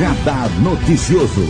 Radar Noticioso.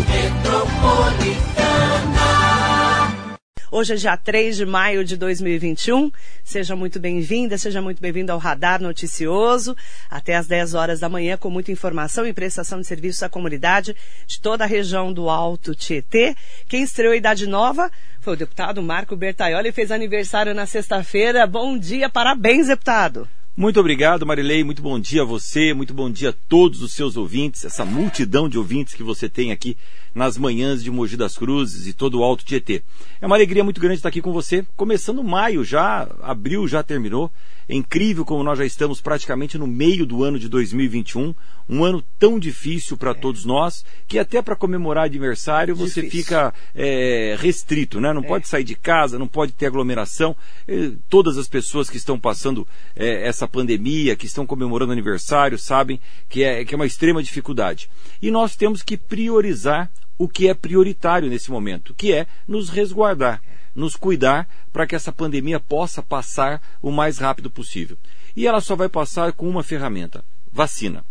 Hoje é dia 3 de maio de 2021. Seja muito bem-vinda, seja muito bem-vindo ao Radar Noticioso. Até às 10 horas da manhã, com muita informação e prestação de serviço à comunidade de toda a região do Alto Tietê. Quem estreou a Idade Nova foi o deputado Marco Bertaioli, fez aniversário na sexta-feira. Bom dia, parabéns, deputado. Muito obrigado, Marilei. Muito bom dia a você, muito bom dia a todos os seus ouvintes, essa multidão de ouvintes que você tem aqui nas manhãs de Mogi das Cruzes e todo o Alto Tietê. É uma alegria muito grande estar aqui com você. Começando maio já, abril já terminou. É incrível como nós já estamos praticamente no meio do ano de 2021, um ano tão difícil para é. todos nós, que até para comemorar aniversário você difícil. fica é, restrito, né? Não é. pode sair de casa, não pode ter aglomeração. E, todas as pessoas que estão passando é, essa pandemia, que estão comemorando aniversário, sabem que é, que é uma extrema dificuldade. E nós temos que priorizar o que é prioritário nesse momento, que é nos resguardar nos cuidar para que essa pandemia possa passar o mais rápido possível. E ela só vai passar com uma ferramenta: vacina.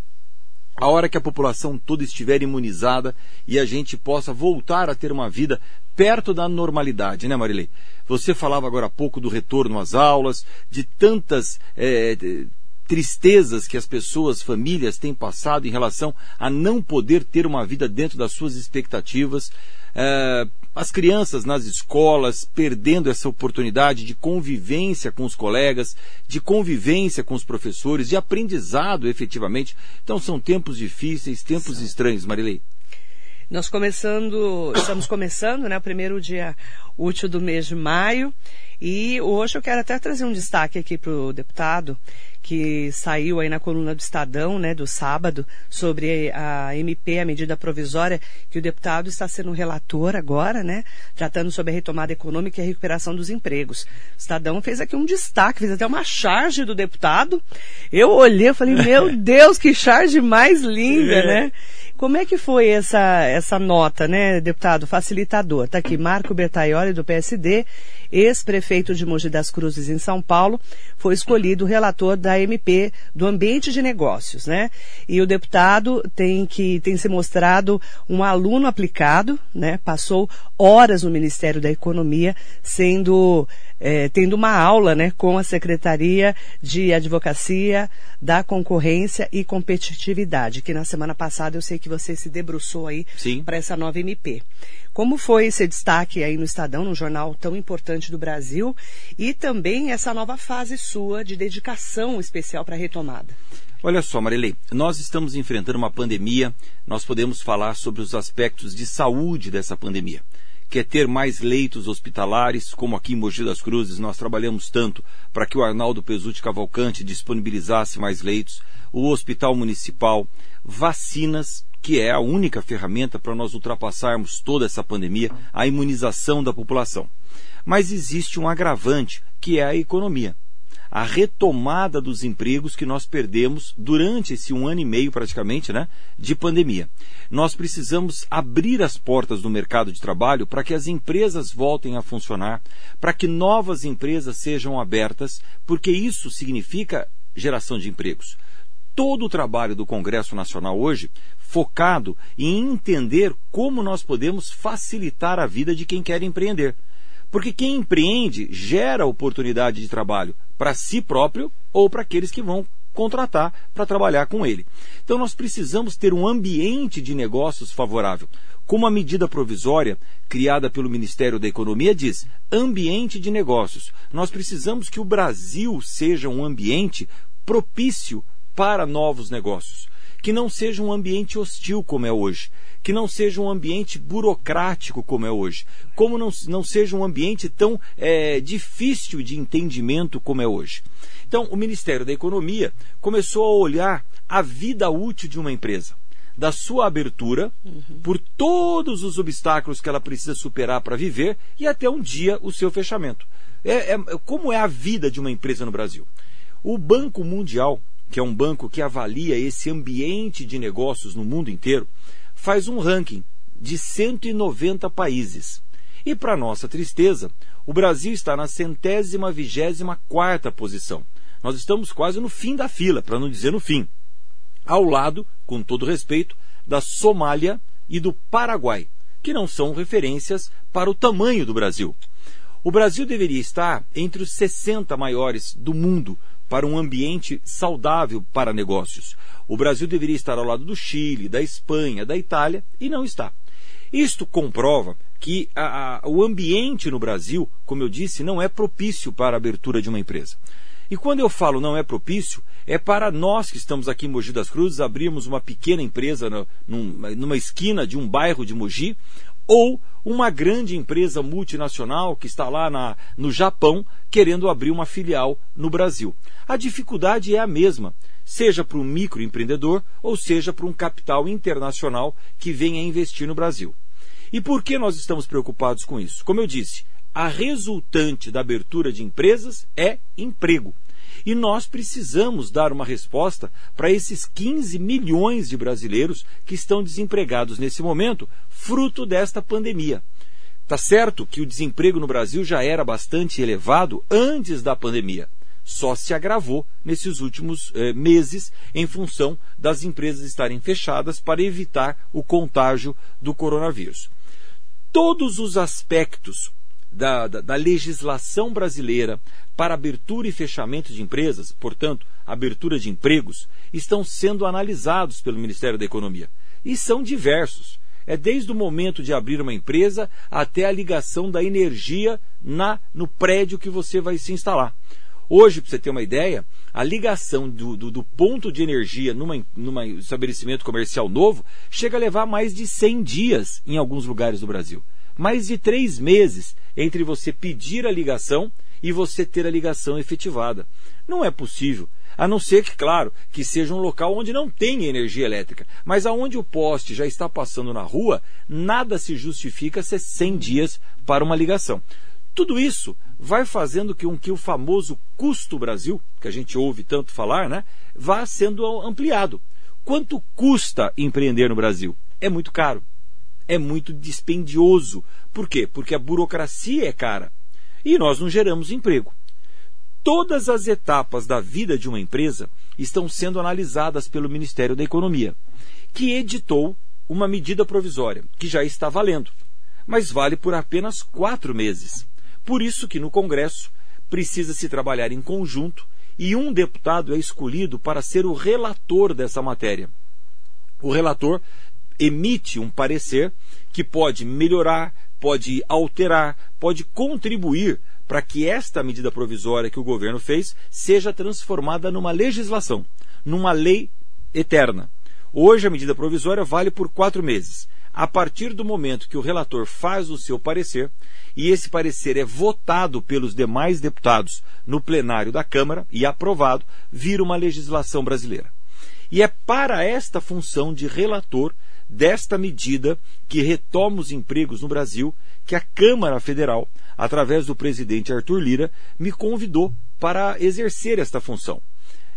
A hora que a população toda estiver imunizada e a gente possa voltar a ter uma vida perto da normalidade, né, Marilei? Você falava agora há pouco do retorno às aulas, de tantas é, tristezas que as pessoas, famílias têm passado em relação a não poder ter uma vida dentro das suas expectativas. É, as crianças nas escolas perdendo essa oportunidade de convivência com os colegas, de convivência com os professores, de aprendizado efetivamente. Então são tempos difíceis, tempos Sim. estranhos, Marilei. Nós começando, estamos começando, né, o primeiro dia útil do mês de maio, e hoje eu quero até trazer um destaque aqui para o deputado, que saiu aí na coluna do Estadão, né, do sábado, sobre a MP, a medida provisória, que o deputado está sendo relator agora, né, tratando sobre a retomada econômica e a recuperação dos empregos. O Estadão fez aqui um destaque, fez até uma charge do deputado. Eu olhei, eu falei, meu Deus, que charge mais linda, é. né? Como é que foi essa, essa nota, né, deputado facilitador? Está aqui Marco Bertaioli, do PSD, ex-prefeito de Mogi das Cruzes, em São Paulo, foi escolhido relator da MP do Ambiente de Negócios, né? E o deputado tem que tem se mostrado um aluno aplicado, né? Passou horas no Ministério da Economia, sendo é, tendo uma aula né, com a Secretaria de Advocacia da Concorrência e Competitividade, que na semana passada eu sei que você se debruçou aí para essa nova MP. Como foi esse destaque aí no Estadão, num jornal tão importante do Brasil, e também essa nova fase sua de dedicação especial para a retomada? Olha só, Marilei, nós estamos enfrentando uma pandemia, nós podemos falar sobre os aspectos de saúde dessa pandemia quer ter mais leitos hospitalares, como aqui em Mogi das Cruzes nós trabalhamos tanto para que o Arnaldo Pesutti Cavalcante disponibilizasse mais leitos, o Hospital Municipal, vacinas, que é a única ferramenta para nós ultrapassarmos toda essa pandemia, a imunização da população. Mas existe um agravante, que é a economia a retomada dos empregos que nós perdemos durante esse um ano e meio praticamente, né, de pandemia. Nós precisamos abrir as portas do mercado de trabalho para que as empresas voltem a funcionar, para que novas empresas sejam abertas, porque isso significa geração de empregos. Todo o trabalho do Congresso Nacional hoje focado em entender como nós podemos facilitar a vida de quem quer empreender. Porque quem empreende gera oportunidade de trabalho para si próprio ou para aqueles que vão contratar para trabalhar com ele. Então nós precisamos ter um ambiente de negócios favorável. Como a medida provisória criada pelo Ministério da Economia diz, ambiente de negócios. Nós precisamos que o Brasil seja um ambiente propício para novos negócios, que não seja um ambiente hostil como é hoje, que não seja um ambiente burocrático como é hoje, como não, não seja um ambiente tão é, difícil de entendimento como é hoje. Então, o Ministério da Economia começou a olhar a vida útil de uma empresa, da sua abertura, uhum. por todos os obstáculos que ela precisa superar para viver e até um dia o seu fechamento. É, é, como é a vida de uma empresa no Brasil? O Banco Mundial, que é um banco que avalia esse ambiente de negócios no mundo inteiro, faz um ranking de 190 países. E para nossa tristeza, o Brasil está na centésima vigésima quarta posição. Nós estamos quase no fim da fila, para não dizer no fim. Ao lado, com todo respeito, da Somália e do Paraguai, que não são referências para o tamanho do Brasil. O Brasil deveria estar entre os 60 maiores do mundo para um ambiente saudável para negócios. O Brasil deveria estar ao lado do Chile, da Espanha, da Itália e não está. Isto comprova que a, a, o ambiente no Brasil, como eu disse, não é propício para a abertura de uma empresa. E quando eu falo não é propício, é para nós que estamos aqui em Mogi das Cruzes abrirmos uma pequena empresa no, numa, numa esquina de um bairro de Mogi, ou uma grande empresa multinacional que está lá na, no Japão querendo abrir uma filial no Brasil. A dificuldade é a mesma, seja para um microempreendedor ou seja para um capital internacional que venha investir no Brasil. E por que nós estamos preocupados com isso? Como eu disse, a resultante da abertura de empresas é emprego. E nós precisamos dar uma resposta para esses 15 milhões de brasileiros que estão desempregados nesse momento, fruto desta pandemia. Tá certo que o desemprego no Brasil já era bastante elevado antes da pandemia. Só se agravou nesses últimos eh, meses em função das empresas estarem fechadas para evitar o contágio do coronavírus. Todos os aspectos da, da, da legislação brasileira para abertura e fechamento de empresas, portanto, abertura de empregos, estão sendo analisados pelo Ministério da Economia. E são diversos. É desde o momento de abrir uma empresa até a ligação da energia na, no prédio que você vai se instalar. Hoje, para você ter uma ideia, a ligação do, do, do ponto de energia num numa estabelecimento comercial novo chega a levar mais de 100 dias em alguns lugares do Brasil mais de três meses entre você pedir a ligação e você ter a ligação efetivada. Não é possível. A não ser que, claro, que seja um local onde não tem energia elétrica. Mas aonde o poste já está passando na rua, nada se justifica ser 100 dias para uma ligação. Tudo isso vai fazendo com que o famoso custo Brasil, que a gente ouve tanto falar, né, vá sendo ampliado. Quanto custa empreender no Brasil? É muito caro é muito dispendioso. Por quê? Porque a burocracia é cara e nós não geramos emprego. Todas as etapas da vida de uma empresa estão sendo analisadas pelo Ministério da Economia, que editou uma medida provisória que já está valendo, mas vale por apenas quatro meses. Por isso que no Congresso precisa se trabalhar em conjunto e um deputado é escolhido para ser o relator dessa matéria. O relator emite um parecer que pode melhorar, pode alterar, pode contribuir para que esta medida provisória que o governo fez seja transformada numa legislação, numa lei eterna. Hoje a medida provisória vale por quatro meses. A partir do momento que o relator faz o seu parecer, e esse parecer é votado pelos demais deputados no plenário da Câmara e aprovado, vira uma legislação brasileira. E é para esta função de relator desta medida que retoma os empregos no Brasil que a Câmara Federal, através do presidente Arthur Lira, me convidou para exercer esta função.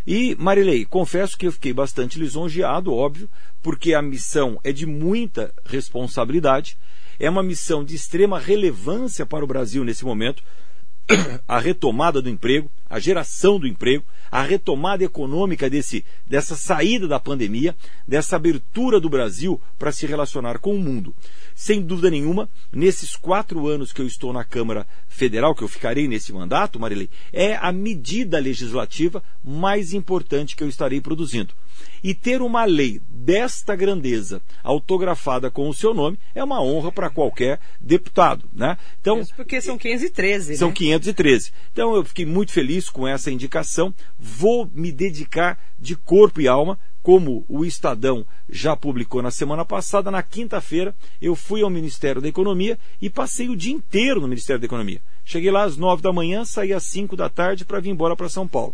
E, Marilei, confesso que eu fiquei bastante lisonjeado, óbvio, porque a missão é de muita responsabilidade, é uma missão de extrema relevância para o Brasil nesse momento, a retomada do emprego, a geração do emprego, a retomada econômica desse, dessa saída da pandemia, dessa abertura do Brasil para se relacionar com o mundo. Sem dúvida nenhuma, nesses quatro anos que eu estou na Câmara Federal, que eu ficarei nesse mandato, Marilei, é a medida legislativa mais importante que eu estarei produzindo. E ter uma lei desta grandeza autografada com o seu nome é uma honra para qualquer deputado, né? Então, Isso porque são 513, São né? 513. Então eu fiquei muito feliz com essa indicação. Vou me dedicar de corpo e alma como o Estadão já publicou na semana passada, na quinta-feira, eu fui ao Ministério da Economia e passei o dia inteiro no Ministério da Economia. Cheguei lá às nove da manhã, saí às cinco da tarde para vir embora para São Paulo.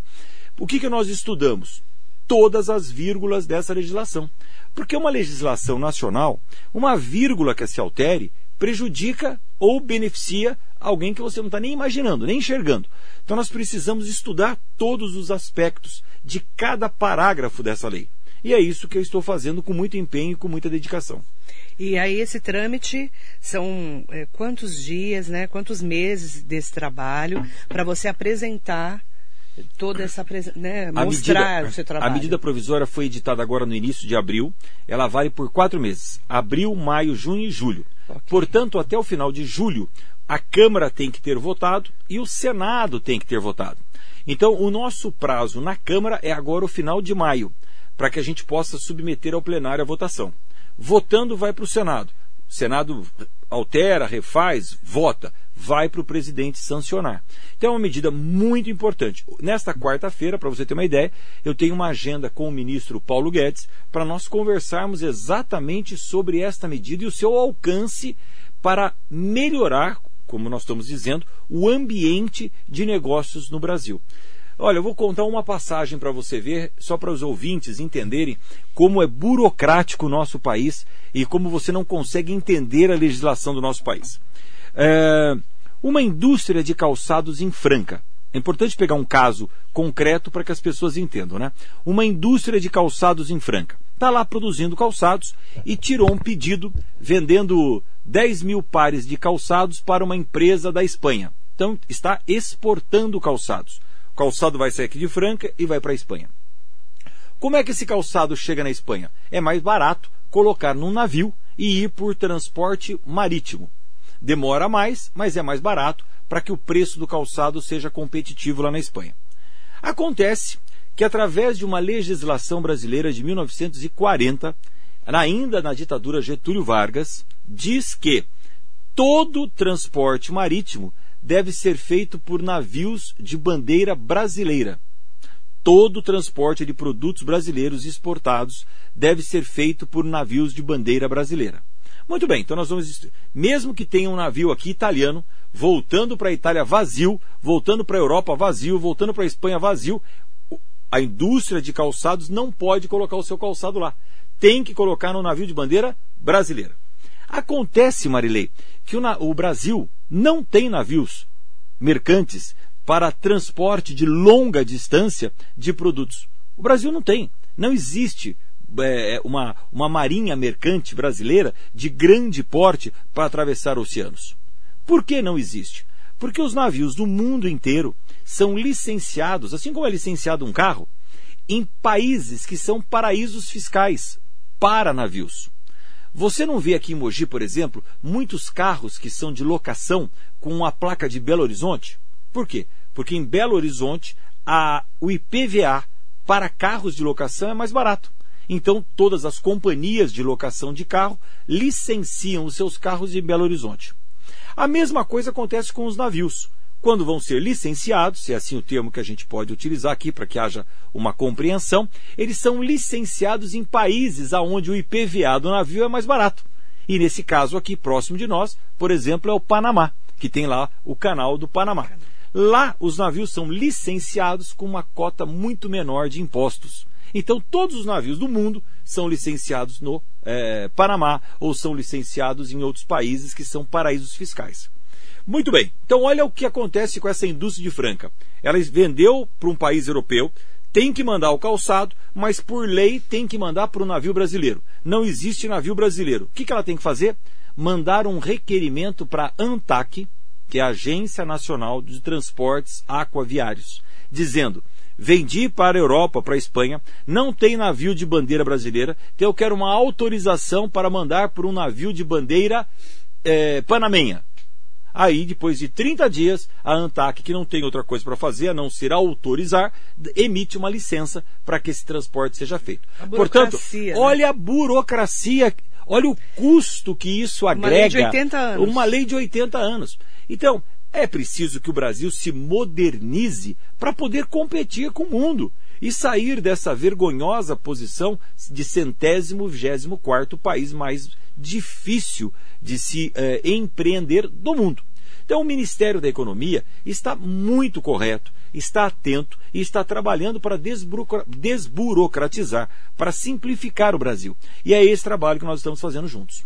O que, que nós estudamos? Todas as vírgulas dessa legislação. Porque uma legislação nacional, uma vírgula que se altere, prejudica ou beneficia alguém que você não está nem imaginando, nem enxergando. Então nós precisamos estudar todos os aspectos de cada parágrafo dessa lei. E é isso que eu estou fazendo com muito empenho e com muita dedicação. E aí esse trâmite são é, quantos dias, né? Quantos meses desse trabalho para você apresentar toda essa né, mostrar medida, o seu trabalho. A medida provisória foi editada agora no início de abril. Ela vale por quatro meses: abril, maio, junho e julho. Okay. Portanto, até o final de julho, a Câmara tem que ter votado e o Senado tem que ter votado. Então, o nosso prazo na Câmara é agora o final de maio, para que a gente possa submeter ao plenário a votação. Votando, vai para o Senado. O Senado altera, refaz, vota vai para o presidente sancionar. Então é uma medida muito importante. Nesta quarta-feira, para você ter uma ideia, eu tenho uma agenda com o ministro Paulo Guedes para nós conversarmos exatamente sobre esta medida e o seu alcance para melhorar, como nós estamos dizendo, o ambiente de negócios no Brasil. Olha, eu vou contar uma passagem para você ver, só para os ouvintes entenderem como é burocrático o nosso país e como você não consegue entender a legislação do nosso país. É, uma indústria de calçados em Franca. É importante pegar um caso concreto para que as pessoas entendam, né? Uma indústria de calçados em Franca. Está lá produzindo calçados e tirou um pedido vendendo 10 mil pares de calçados para uma empresa da Espanha. Então, está exportando calçados. O calçado vai sair aqui de Franca e vai para a Espanha. Como é que esse calçado chega na Espanha? É mais barato colocar num navio e ir por transporte marítimo. Demora mais, mas é mais barato para que o preço do calçado seja competitivo lá na Espanha. Acontece que, através de uma legislação brasileira de 1940, ainda na ditadura Getúlio Vargas, diz que todo transporte marítimo deve ser feito por navios de bandeira brasileira. Todo transporte de produtos brasileiros exportados deve ser feito por navios de bandeira brasileira. Muito bem, então nós vamos. Mesmo que tenha um navio aqui italiano, voltando para a Itália vazio, voltando para a Europa vazio, voltando para a Espanha vazio, a indústria de calçados não pode colocar o seu calçado lá. Tem que colocar no navio de bandeira brasileira. Acontece, Marilei, que o, o Brasil não tem navios mercantes para transporte de longa distância de produtos. O Brasil não tem. Não existe é, é, uma, uma marinha mercante brasileira de grande porte para atravessar oceanos. Por que não existe? Porque os navios do mundo inteiro são licenciados, assim como é licenciado um carro, em países que são paraísos fiscais para navios. Você não vê aqui em Mogi, por exemplo, muitos carros que são de locação com a placa de Belo Horizonte? Por quê? Porque em Belo Horizonte a, o IPVA para carros de locação é mais barato. Então, todas as companhias de locação de carro licenciam os seus carros em Belo Horizonte. A mesma coisa acontece com os navios. Quando vão ser licenciados, se é assim o termo que a gente pode utilizar aqui para que haja uma compreensão, eles são licenciados em países onde o IPVA do navio é mais barato. E nesse caso aqui, próximo de nós, por exemplo, é o Panamá, que tem lá o canal do Panamá. Lá, os navios são licenciados com uma cota muito menor de impostos. Então, todos os navios do mundo são licenciados no é, Panamá ou são licenciados em outros países que são paraísos fiscais. Muito bem, então olha o que acontece com essa indústria de Franca. Ela vendeu para um país europeu, tem que mandar o calçado, mas por lei tem que mandar para o navio brasileiro. Não existe navio brasileiro. O que, que ela tem que fazer? Mandar um requerimento para a ANTAC, que é a Agência Nacional de Transportes Aquaviários, dizendo vendi para a Europa, para a Espanha, não tem navio de bandeira brasileira, então eu quero uma autorização para mandar por um navio de bandeira é, panamenha. Aí, depois de 30 dias, a ANTAC, que não tem outra coisa para fazer a não ser autorizar, emite uma licença para que esse transporte seja feito. Portanto, né? olha a burocracia, olha o custo que isso agrega. Uma lei de 80 anos. Uma lei de 80 anos. Então, é preciso que o Brasil se modernize para poder competir com o mundo e sair dessa vergonhosa posição de centésimo vigésimo quarto país mais difícil de se eh, empreender do mundo. Então o Ministério da Economia está muito correto, está atento e está trabalhando para desburocratizar, para simplificar o Brasil. E é esse trabalho que nós estamos fazendo juntos.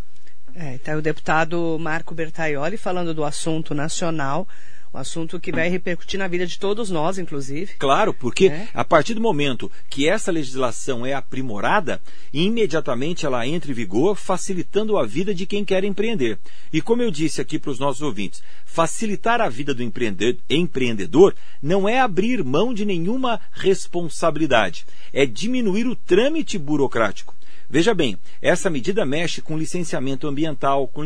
É, está o deputado Marco Bertaioli falando do assunto nacional. um assunto que vai repercutir na vida de todos nós, inclusive. Claro, porque é. a partir do momento que essa legislação é aprimorada, imediatamente ela entra em vigor, facilitando a vida de quem quer empreender. E como eu disse aqui para os nossos ouvintes, facilitar a vida do empreendedor não é abrir mão de nenhuma responsabilidade, é diminuir o trâmite burocrático. Veja bem, essa medida mexe com licenciamento ambiental, com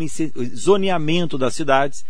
zoneamento das cidades.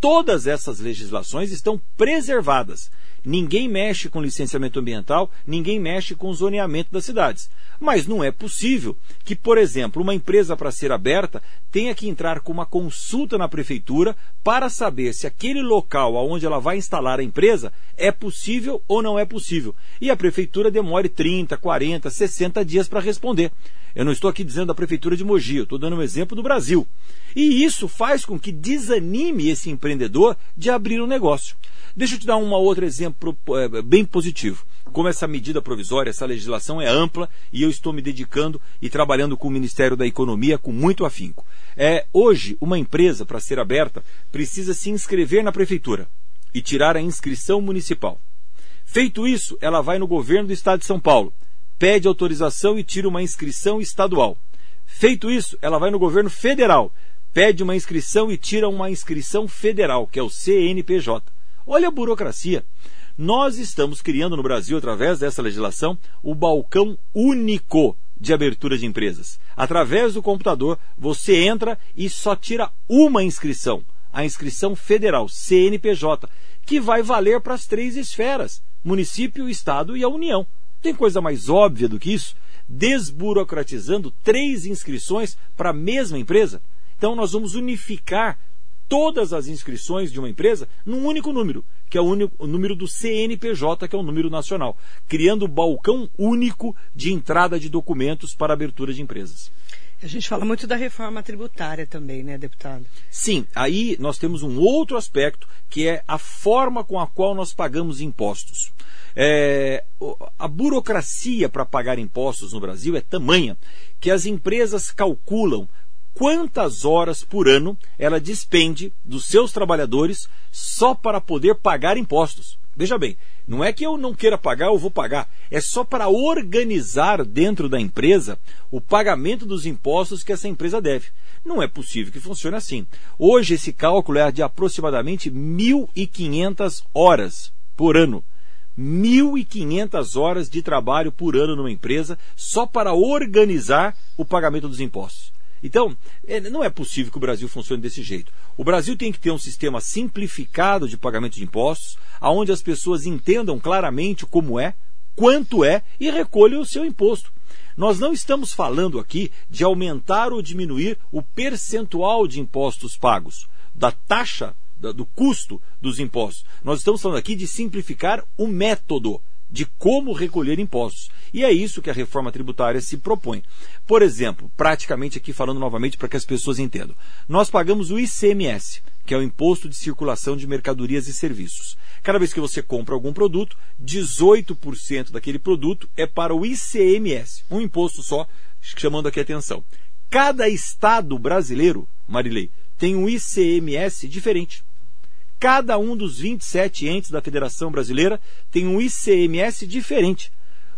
Todas essas legislações estão preservadas. Ninguém mexe com licenciamento ambiental, ninguém mexe com zoneamento das cidades. Mas não é possível que, por exemplo, uma empresa para ser aberta tenha que entrar com uma consulta na prefeitura para saber se aquele local onde ela vai instalar a empresa é possível ou não é possível. E a prefeitura demore 30, 40, 60 dias para responder. Eu não estou aqui dizendo da prefeitura de Mogi, eu estou dando um exemplo do Brasil. E isso faz com que desanime esse empreendedor de abrir um negócio. Deixa eu te dar um outro exemplo é, bem positivo. Como essa medida provisória, essa legislação é ampla e eu estou me dedicando e trabalhando com o Ministério da Economia com muito afinco. É, hoje, uma empresa, para ser aberta, precisa se inscrever na prefeitura e tirar a inscrição municipal. Feito isso, ela vai no governo do estado de São Paulo pede autorização e tira uma inscrição estadual. Feito isso, ela vai no governo federal, pede uma inscrição e tira uma inscrição federal, que é o CNPJ. Olha a burocracia. Nós estamos criando no Brasil, através dessa legislação, o balcão único de abertura de empresas. Através do computador, você entra e só tira uma inscrição, a inscrição federal, CNPJ, que vai valer para as três esferas: município, estado e a União. Tem coisa mais óbvia do que isso? Desburocratizando três inscrições para a mesma empresa? Então, nós vamos unificar todas as inscrições de uma empresa num único número, que é o, único, o número do CNPJ, que é o número nacional, criando um balcão único de entrada de documentos para abertura de empresas. A gente fala muito da reforma tributária também, né, deputado? Sim, aí nós temos um outro aspecto que é a forma com a qual nós pagamos impostos. É, a burocracia para pagar impostos no Brasil é tamanha que as empresas calculam quantas horas por ano ela despende dos seus trabalhadores só para poder pagar impostos. Veja bem, não é que eu não queira pagar, eu vou pagar. É só para organizar dentro da empresa o pagamento dos impostos que essa empresa deve. Não é possível que funcione assim. Hoje esse cálculo é de aproximadamente 1.500 horas por ano. 1.500 horas de trabalho por ano numa empresa só para organizar o pagamento dos impostos. Então, é, não é possível que o Brasil funcione desse jeito. O Brasil tem que ter um sistema simplificado de pagamento de impostos, onde as pessoas entendam claramente como é, quanto é e recolham o seu imposto. Nós não estamos falando aqui de aumentar ou diminuir o percentual de impostos pagos, da taxa do custo dos impostos. Nós estamos falando aqui de simplificar o método de como recolher impostos. E é isso que a reforma tributária se propõe. Por exemplo, praticamente aqui falando novamente para que as pessoas entendam. Nós pagamos o ICMS, que é o Imposto de Circulação de Mercadorias e Serviços. Cada vez que você compra algum produto, 18% daquele produto é para o ICMS, um imposto só, chamando aqui a atenção. Cada estado brasileiro, Marilei, tem um ICMS diferente. Cada um dos 27 entes da Federação Brasileira tem um ICMS diferente.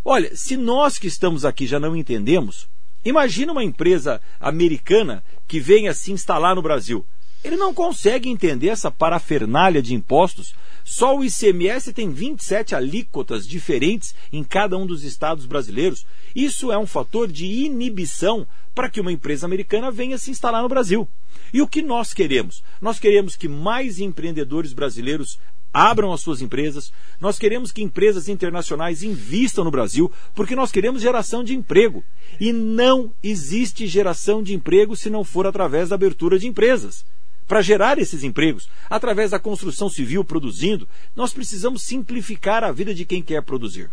Olha, se nós que estamos aqui já não entendemos, imagina uma empresa americana que venha se instalar no Brasil. Ele não consegue entender essa parafernália de impostos. Só o ICMS tem 27 alíquotas diferentes em cada um dos estados brasileiros. Isso é um fator de inibição para que uma empresa americana venha se instalar no Brasil. E o que nós queremos? Nós queremos que mais empreendedores brasileiros abram as suas empresas, nós queremos que empresas internacionais invistam no Brasil, porque nós queremos geração de emprego. E não existe geração de emprego se não for através da abertura de empresas. Para gerar esses empregos, através da construção civil produzindo, nós precisamos simplificar a vida de quem quer produzir.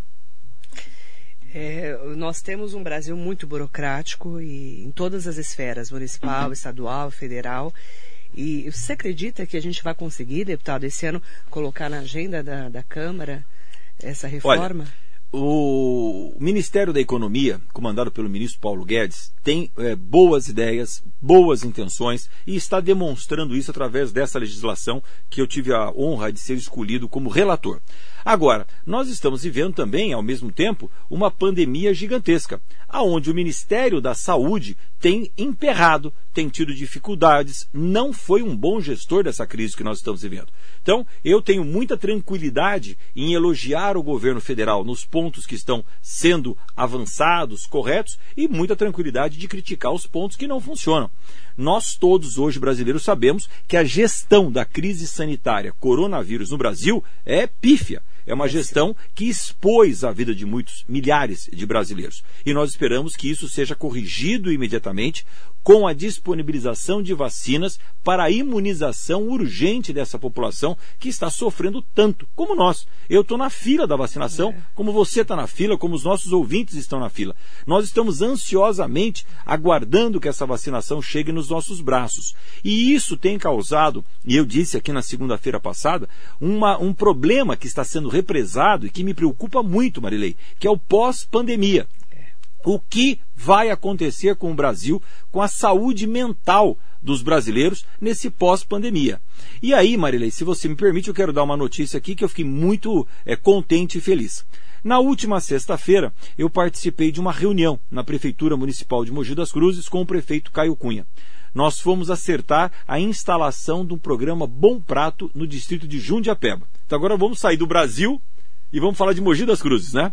É, nós temos um Brasil muito burocrático e em todas as esferas, municipal, uhum. estadual, federal. E você acredita que a gente vai conseguir, deputado, esse ano colocar na agenda da, da Câmara essa reforma? Olha, o Ministério da Economia, comandado pelo ministro Paulo Guedes, tem é, boas ideias, boas intenções e está demonstrando isso através dessa legislação que eu tive a honra de ser escolhido como relator. Agora, nós estamos vivendo também, ao mesmo tempo, uma pandemia gigantesca, aonde o Ministério da Saúde tem emperrado, tem tido dificuldades, não foi um bom gestor dessa crise que nós estamos vivendo. Então, eu tenho muita tranquilidade em elogiar o governo federal nos pontos que estão sendo avançados, corretos, e muita tranquilidade de criticar os pontos que não funcionam. Nós todos hoje brasileiros sabemos que a gestão da crise sanitária coronavírus no Brasil é pífia. É uma gestão que expôs a vida de muitos, milhares de brasileiros. E nós esperamos que isso seja corrigido imediatamente com a disponibilização de vacinas para a imunização urgente dessa população que está sofrendo tanto, como nós. Eu estou na fila da vacinação, é. como você está na fila, como os nossos ouvintes estão na fila. Nós estamos ansiosamente aguardando que essa vacinação chegue nos nossos braços. E isso tem causado, e eu disse aqui na segunda-feira passada, uma, um problema que está sendo represado e que me preocupa muito, Marilei, que é o pós-pandemia o que vai acontecer com o Brasil, com a saúde mental dos brasileiros nesse pós-pandemia. E aí, Marilei, se você me permite, eu quero dar uma notícia aqui que eu fiquei muito é, contente e feliz. Na última sexta-feira, eu participei de uma reunião na Prefeitura Municipal de Mogi das Cruzes com o prefeito Caio Cunha. Nós fomos acertar a instalação de um programa Bom Prato no distrito de Jundiapeba. Então agora vamos sair do Brasil e vamos falar de Mogi das Cruzes, né?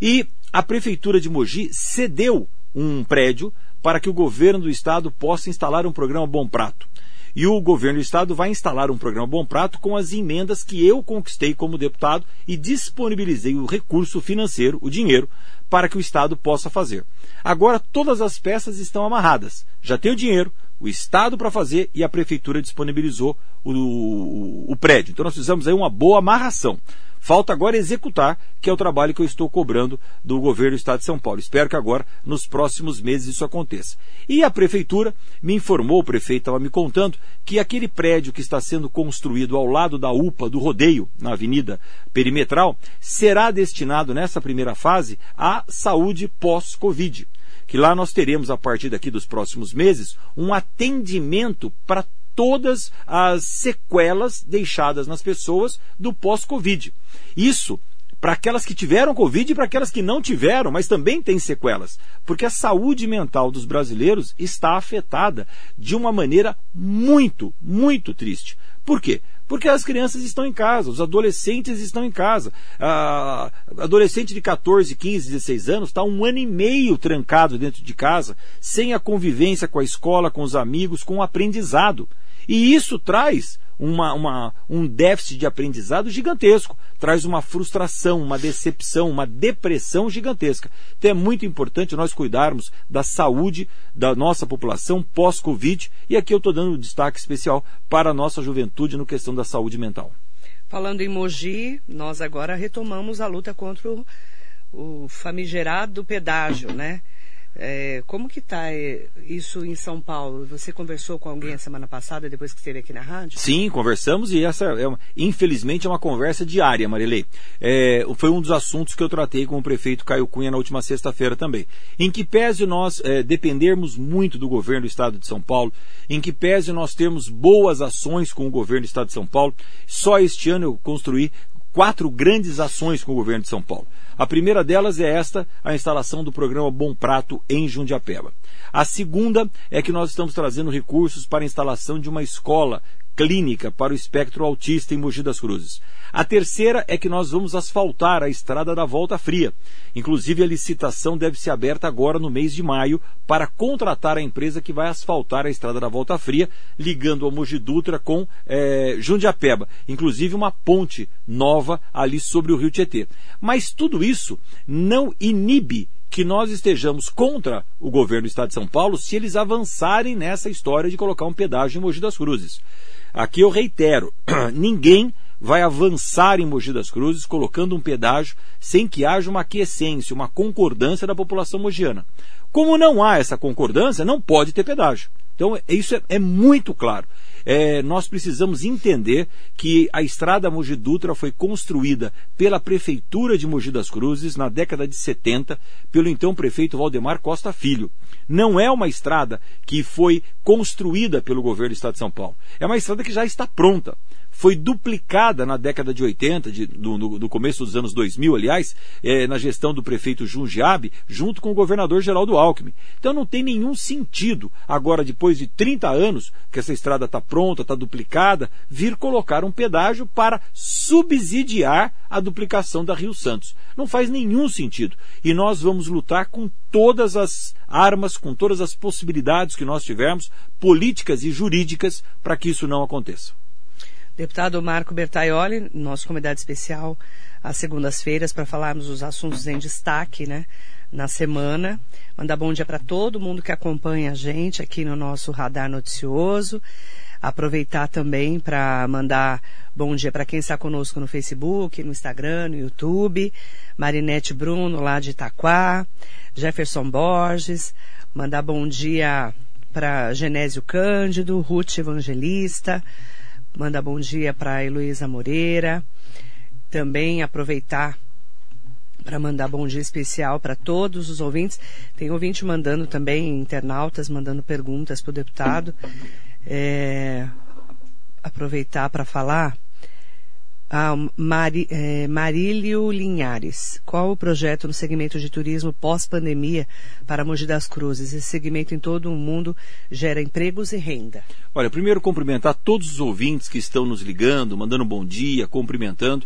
E a Prefeitura de Mogi cedeu um prédio para que o governo do estado possa instalar um programa Bom Prato. E o governo do estado vai instalar um programa Bom Prato com as emendas que eu conquistei como deputado e disponibilizei o recurso financeiro, o dinheiro, para que o estado possa fazer. Agora todas as peças estão amarradas. Já tem o dinheiro, o estado para fazer e a prefeitura disponibilizou o, o, o prédio. Então nós fizemos aí uma boa amarração. Falta agora executar, que é o trabalho que eu estou cobrando do governo do Estado de São Paulo. Espero que agora, nos próximos meses, isso aconteça. E a prefeitura me informou, o prefeito estava me contando, que aquele prédio que está sendo construído ao lado da UPA do Rodeio, na Avenida Perimetral, será destinado nessa primeira fase à saúde pós-Covid que lá nós teremos, a partir daqui dos próximos meses, um atendimento para todas as sequelas deixadas nas pessoas do pós-Covid. Isso para aquelas que tiveram Covid e para aquelas que não tiveram, mas também têm sequelas. Porque a saúde mental dos brasileiros está afetada de uma maneira muito, muito triste. Por quê? Porque as crianças estão em casa, os adolescentes estão em casa. A adolescente de 14, 15, 16 anos está um ano e meio trancado dentro de casa, sem a convivência com a escola, com os amigos, com o aprendizado. E isso traz uma, uma, um déficit de aprendizado gigantesco, traz uma frustração, uma decepção, uma depressão gigantesca. Então é muito importante nós cuidarmos da saúde da nossa população pós-Covid, e aqui eu estou dando um destaque especial para a nossa juventude no questão da saúde mental. Falando em Mogi, nós agora retomamos a luta contra o, o famigerado pedágio, né? É, como que está é, isso em São Paulo? Você conversou com alguém a semana passada, depois que esteve aqui na rádio? Sim, conversamos e essa, é uma, infelizmente, é uma conversa diária, Marilei. É, foi um dos assuntos que eu tratei com o prefeito Caio Cunha na última sexta-feira também. Em que pese nós é, dependermos muito do governo do Estado de São Paulo, em que pese nós termos boas ações com o governo do Estado de São Paulo, só este ano eu construí quatro grandes ações com o governo de São Paulo. A primeira delas é esta, a instalação do programa Bom Prato em Jundiapeba. A segunda é que nós estamos trazendo recursos para a instalação de uma escola clínica para o espectro autista em Mogi das Cruzes. A terceira é que nós vamos asfaltar a estrada da Volta Fria. Inclusive, a licitação deve ser aberta agora no mês de maio para contratar a empresa que vai asfaltar a estrada da Volta Fria, ligando a Mogi Dutra com é, Jundiapeba. Inclusive, uma ponte nova ali sobre o Rio Tietê. Mas tudo isso não inibe que nós estejamos contra o governo do Estado de São Paulo se eles avançarem nessa história de colocar um pedágio em Mogi das Cruzes. Aqui eu reitero, ninguém vai avançar em Mogi das Cruzes colocando um pedágio sem que haja uma aquiescência, uma concordância da população mogiana. Como não há essa concordância, não pode ter pedágio. Então, isso é, é muito claro. É, nós precisamos entender que a estrada Mogi Dutra foi construída pela Prefeitura de Mogi das Cruzes na década de 70, pelo então prefeito Valdemar Costa Filho. Não é uma estrada que foi construída pelo governo do Estado de São Paulo. É uma estrada que já está pronta foi duplicada na década de 80, de, do, no, do, começo dos anos 2000, aliás, é, na gestão do prefeito Jundiabe, junto com o governador Geraldo Alckmin. Então não tem nenhum sentido, agora, depois de 30 anos, que essa estrada está pronta, está duplicada, vir colocar um pedágio para subsidiar a duplicação da Rio Santos. Não faz nenhum sentido. E nós vamos lutar com todas as armas, com todas as possibilidades que nós tivermos, políticas e jurídicas, para que isso não aconteça. Deputado Marco Bertaioli, nosso convidado especial às segundas-feiras para falarmos os assuntos em destaque, né, na semana. Mandar bom dia para todo mundo que acompanha a gente aqui no nosso radar noticioso. Aproveitar também para mandar bom dia para quem está conosco no Facebook, no Instagram, no YouTube. Marinete Bruno, lá de Itaquá. Jefferson Borges. Mandar bom dia para Genésio Cândido, Ruth Evangelista. Manda bom dia para Heloísa Moreira. Também aproveitar para mandar bom dia especial para todos os ouvintes. Tem ouvinte mandando também, internautas mandando perguntas para o deputado. É, aproveitar para falar ah, Mari, é, Marílio Linhares. Qual o projeto no segmento de turismo pós-pandemia para Mogi das Cruzes? Esse segmento em todo o mundo gera empregos e renda. Olha, primeiro cumprimentar todos os ouvintes que estão nos ligando, mandando um bom dia, cumprimentando.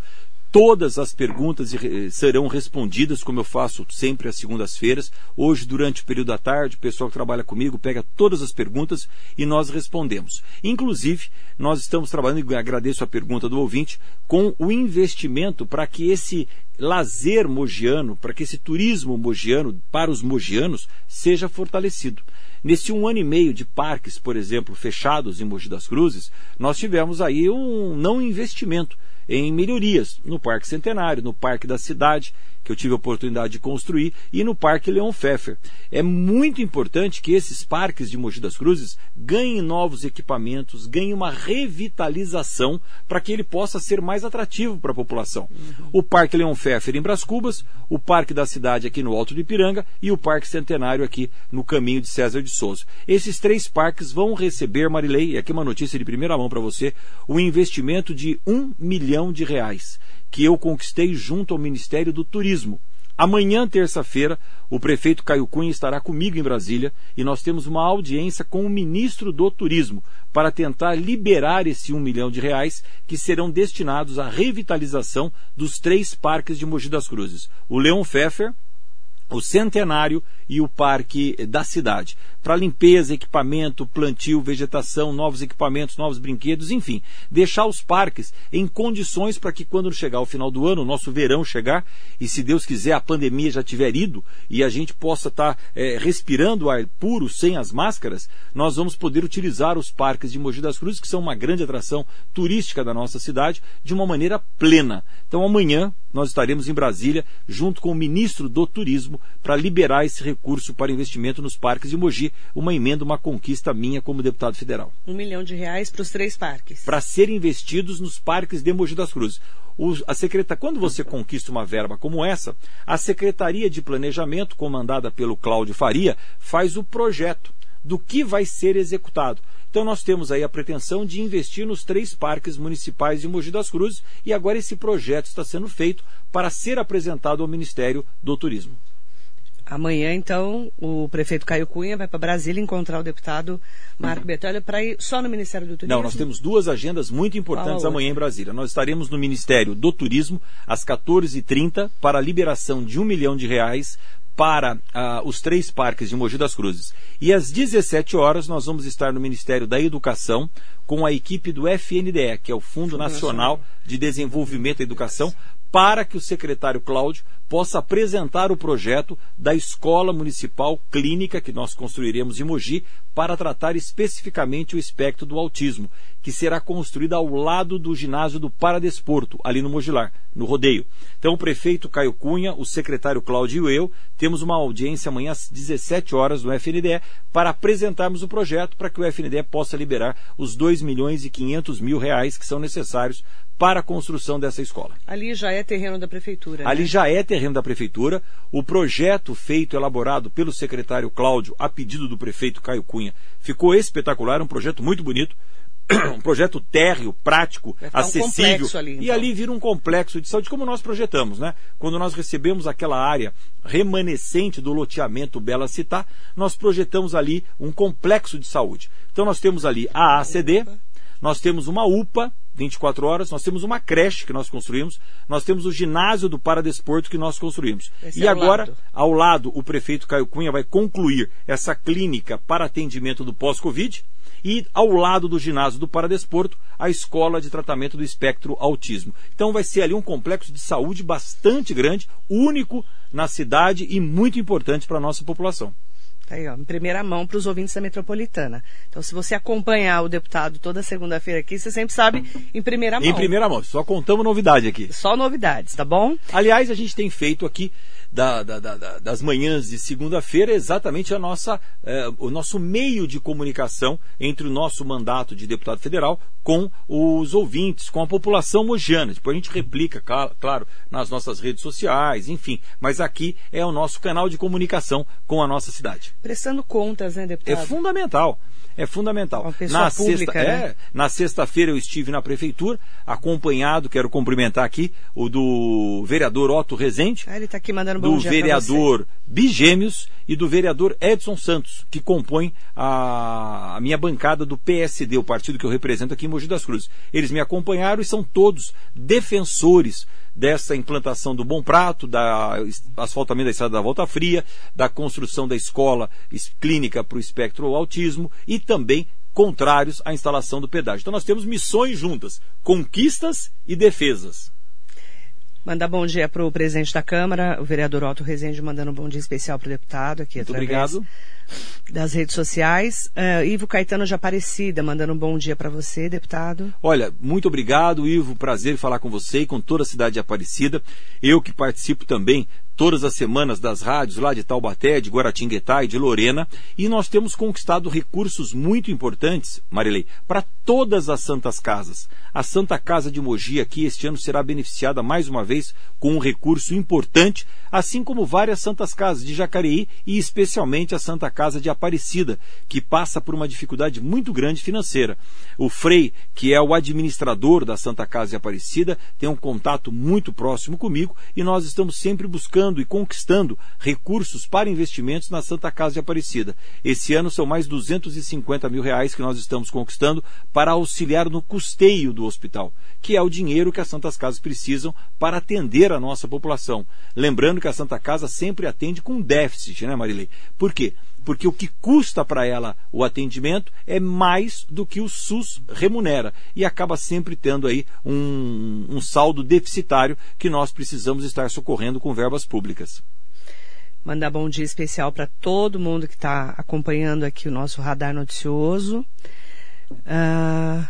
Todas as perguntas serão respondidas, como eu faço sempre às segundas-feiras. Hoje, durante o período da tarde, o pessoal que trabalha comigo pega todas as perguntas e nós respondemos. Inclusive, nós estamos trabalhando, e agradeço a pergunta do ouvinte, com o investimento para que esse lazer mogiano, para que esse turismo mogiano para os mogianos seja fortalecido. Nesse um ano e meio de parques, por exemplo, fechados em Mogi das Cruzes, nós tivemos aí um não investimento em melhorias no Parque Centenário, no Parque da Cidade, que eu tive a oportunidade de construir, e no Parque Leão Pfeffer. É muito importante que esses parques de Mogi das Cruzes ganhem novos equipamentos, ganhem uma revitalização para que ele possa ser mais atrativo para a população. Uhum. O Parque Leão Pfeffer em Bras Cubas, o Parque da Cidade aqui no Alto de Ipiranga e o Parque Centenário aqui no caminho de César de Souza. Esses três parques vão receber, Marilei, e aqui uma notícia de primeira mão para você, um investimento de um milhão de reais que eu conquistei junto ao Ministério do Turismo. Amanhã, terça-feira, o prefeito Caio Cunha estará comigo em Brasília e nós temos uma audiência com o ministro do Turismo para tentar liberar esse um milhão de reais que serão destinados à revitalização dos três parques de Mogi das Cruzes: o Leon Pfeffer, o Centenário e o Parque da Cidade. Para limpeza, equipamento, plantio, vegetação, novos equipamentos, novos brinquedos, enfim, deixar os parques em condições para que quando chegar o final do ano, o nosso verão chegar, e se Deus quiser a pandemia já tiver ido e a gente possa estar tá, é, respirando ar puro sem as máscaras, nós vamos poder utilizar os parques de Mogi das Cruzes, que são uma grande atração turística da nossa cidade, de uma maneira plena. Então amanhã nós estaremos em Brasília junto com o ministro do Turismo para liberar esse recurso para investimento nos parques de Mogi, uma emenda, uma conquista minha como deputado federal. Um milhão de reais para os três parques. Para serem investidos nos parques de Mogi das Cruzes. O, a secreta, quando você conquista uma verba como essa, a Secretaria de Planejamento, comandada pelo Cláudio Faria, faz o projeto do que vai ser executado. Então nós temos aí a pretensão de investir nos três parques municipais de Mogi das Cruzes e agora esse projeto está sendo feito para ser apresentado ao Ministério do Turismo. Amanhã, então, o prefeito Caio Cunha vai para Brasília encontrar o deputado Marco Bertolli para ir só no Ministério do Turismo? Não, nós temos duas agendas muito importantes amanhã em Brasília. Nós estaremos no Ministério do Turismo às 14h30 para a liberação de um milhão de reais para uh, os três parques de Mogi das Cruzes. E às 17 horas nós vamos estar no Ministério da Educação com a equipe do FNDE, que é o Fundo Nacional de Desenvolvimento da Educação, para que o secretário Cláudio possa apresentar o projeto da Escola Municipal Clínica que nós construiremos em Mogi para tratar especificamente o espectro do autismo, que será construída ao lado do ginásio do Paradesporto, ali no Mogilar, no rodeio. Então, o prefeito Caio Cunha, o secretário Cláudio e eu temos uma audiência amanhã às 17 horas no FNDE para apresentarmos o projeto para que o FNDE possa liberar os 2 milhões e 500 mil reais que são necessários para a construção dessa escola. Ali já é terreno da prefeitura. Ali né? já é terreno da prefeitura. O projeto feito, elaborado pelo secretário Cláudio, a pedido do prefeito Caio Cunha, ficou espetacular, um projeto muito bonito. Um projeto térreo, prático, acessível. Um ali, então. E ali vira um complexo de saúde, como nós projetamos, né? Quando nós recebemos aquela área remanescente do loteamento Bela Citar, nós projetamos ali um complexo de saúde. Então nós temos ali a ACD, nós temos uma UPA, 24 horas, nós temos uma creche que nós construímos, nós temos o ginásio do Paradesporto que nós construímos. Esse e é ao agora, lado. ao lado, o prefeito Caio Cunha vai concluir essa clínica para atendimento do pós-Covid e ao lado do ginásio do Paradesporto, a escola de tratamento do espectro autismo. Então vai ser ali um complexo de saúde bastante grande, único na cidade e muito importante para a nossa população. Tá aí, ó, em primeira mão para os ouvintes da metropolitana. Então, se você acompanhar o deputado toda segunda-feira aqui, você sempre sabe em primeira mão. Em primeira mão, só contamos novidade aqui. Só novidades, tá bom? Aliás, a gente tem feito aqui da- da- da- da- das manhãs de segunda-feira exatamente a nossa, eh, o nosso meio de comunicação entre o nosso mandato de deputado federal com os ouvintes, com a população mogiana. Depois a gente replica, ca- claro, nas nossas redes sociais, enfim. Mas aqui é o nosso canal de comunicação com a nossa cidade. Prestando contas, né, É deputado? fundamental. É fundamental. Na pública, sexta, né? é, na sexta-feira eu estive na prefeitura, acompanhado, quero cumprimentar aqui, o do vereador Otto Rezende, Ah, ele está aqui mandando bom do dia vereador Bigêmeos e do vereador Edson Santos, que compõem a, a minha bancada do PSD, o partido que eu represento aqui em Mogi das Cruzes. Eles me acompanharam e são todos defensores dessa implantação do Bom Prato, da asfaltamento da estrada da Volta Fria, da construção da escola es- clínica para o espectro autismo e também contrários à instalação do pedágio. Então nós temos missões juntas, conquistas e defesas. Mandar bom dia para o presidente da Câmara, o vereador Otto Rezende, mandando um bom dia especial para o deputado aqui Muito obrigado. das redes sociais. Ah, Ivo Caetano de Aparecida, mandando um bom dia para você, deputado. Olha, muito obrigado, Ivo. Prazer falar com você e com toda a cidade de Aparecida. Eu que participo também todas as semanas das rádios lá de Taubaté, de Guaratinguetá e de Lorena. E nós temos conquistado recursos muito importantes, Marilei, para todas as santas casas. A Santa Casa de Mogi aqui este ano será beneficiada mais uma vez com um recurso importante, assim como várias santas casas de Jacareí e especialmente a Santa Casa de Aparecida, que passa por uma dificuldade muito grande financeira. O Frei, que é o administrador da Santa Casa de Aparecida, tem um contato muito próximo comigo e nós estamos sempre buscando e conquistando recursos para investimentos na Santa Casa de Aparecida. Esse ano são mais 250 mil reais que nós estamos conquistando para auxiliar no custeio do hospital, que é o dinheiro que as Santas Casas precisam para atender a nossa população. Lembrando que a Santa Casa sempre atende com déficit, né, Marilei? Por quê? Porque o que custa para ela o atendimento é mais do que o SUS remunera e acaba sempre tendo aí um, um saldo deficitário que nós precisamos estar socorrendo com verbas públicas. Mandar bom dia especial para todo mundo que está acompanhando aqui o nosso radar noticioso. Ah,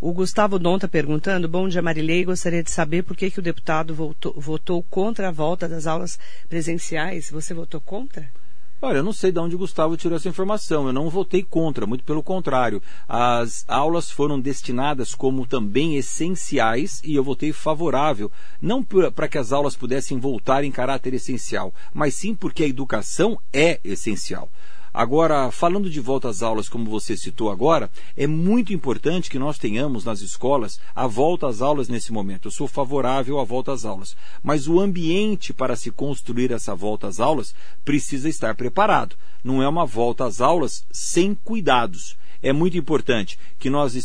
o Gustavo Dom está perguntando, bom dia Marilei, gostaria de saber por que, que o deputado votou, votou contra a volta das aulas presenciais. Você votou contra? Olha, eu não sei de onde o Gustavo tirou essa informação. Eu não votei contra, muito pelo contrário. As aulas foram destinadas como também essenciais e eu votei favorável. Não para que as aulas pudessem voltar em caráter essencial, mas sim porque a educação é essencial. Agora, falando de volta às aulas, como você citou agora, é muito importante que nós tenhamos nas escolas a volta às aulas nesse momento. Eu sou favorável à volta às aulas. Mas o ambiente para se construir essa volta às aulas precisa estar preparado. Não é uma volta às aulas sem cuidados. É muito importante que nós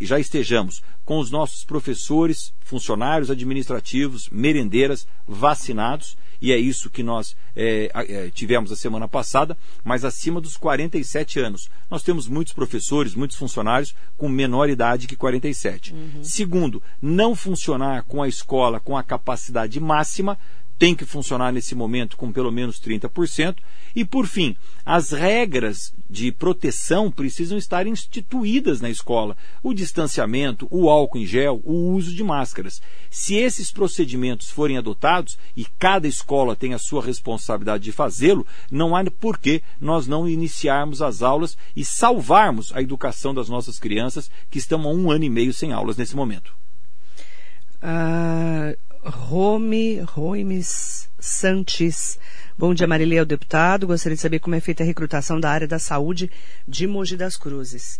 já estejamos com os nossos professores, funcionários administrativos, merendeiras vacinados e é isso que nós é, é, tivemos a semana passada, mas acima dos 47 anos. Nós temos muitos professores, muitos funcionários com menor idade que 47. Segundo, não funcionar com a escola com a capacidade máxima tem que funcionar nesse momento com pelo menos 30%. E, por fim, as regras de proteção precisam estar instituídas na escola. O distanciamento, o álcool em gel, o uso de máscaras. Se esses procedimentos forem adotados e cada escola tem a sua responsabilidade de fazê-lo, não há por que nós não iniciarmos as aulas e salvarmos a educação das nossas crianças que estão há um ano e meio sem aulas nesse momento. Uh, Rome, Roimes Santis. Bom dia, Marilei, deputado. Gostaria de saber como é feita a recrutação da área da saúde de Mogi das Cruzes.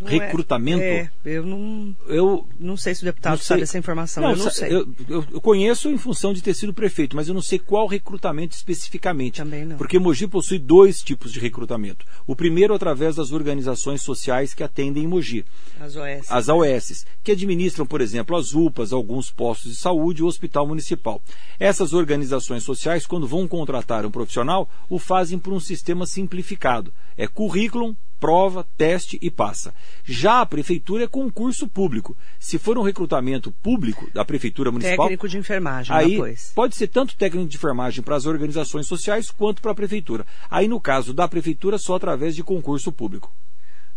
Não é- recrutamento? É, é, eu não, eu não sei se o deputado sabe essa informação. Não, eu não sei. Eu, eu, conheço em função de ter sido prefeito, mas eu não sei qual recrutamento especificamente. Também não. Porque Mogi possui dois tipos de recrutamento. O primeiro através das organizações sociais que atendem em Mogi. As OS. As AOS, que administram, por exemplo, as UPAs, alguns postos de saúde e o hospital municipal. Essas organizações sociais, quando vão contratar um profissional, o fazem por um sistema simplificado. É currículo, prova, teste e passa. Já a prefeitura é concurso público. Se for um recrutamento público da prefeitura municipal, técnico de enfermagem, aí depois. pode ser tanto técnico de enfermagem para as organizações sociais quanto para a prefeitura. Aí no caso da prefeitura só através de concurso público.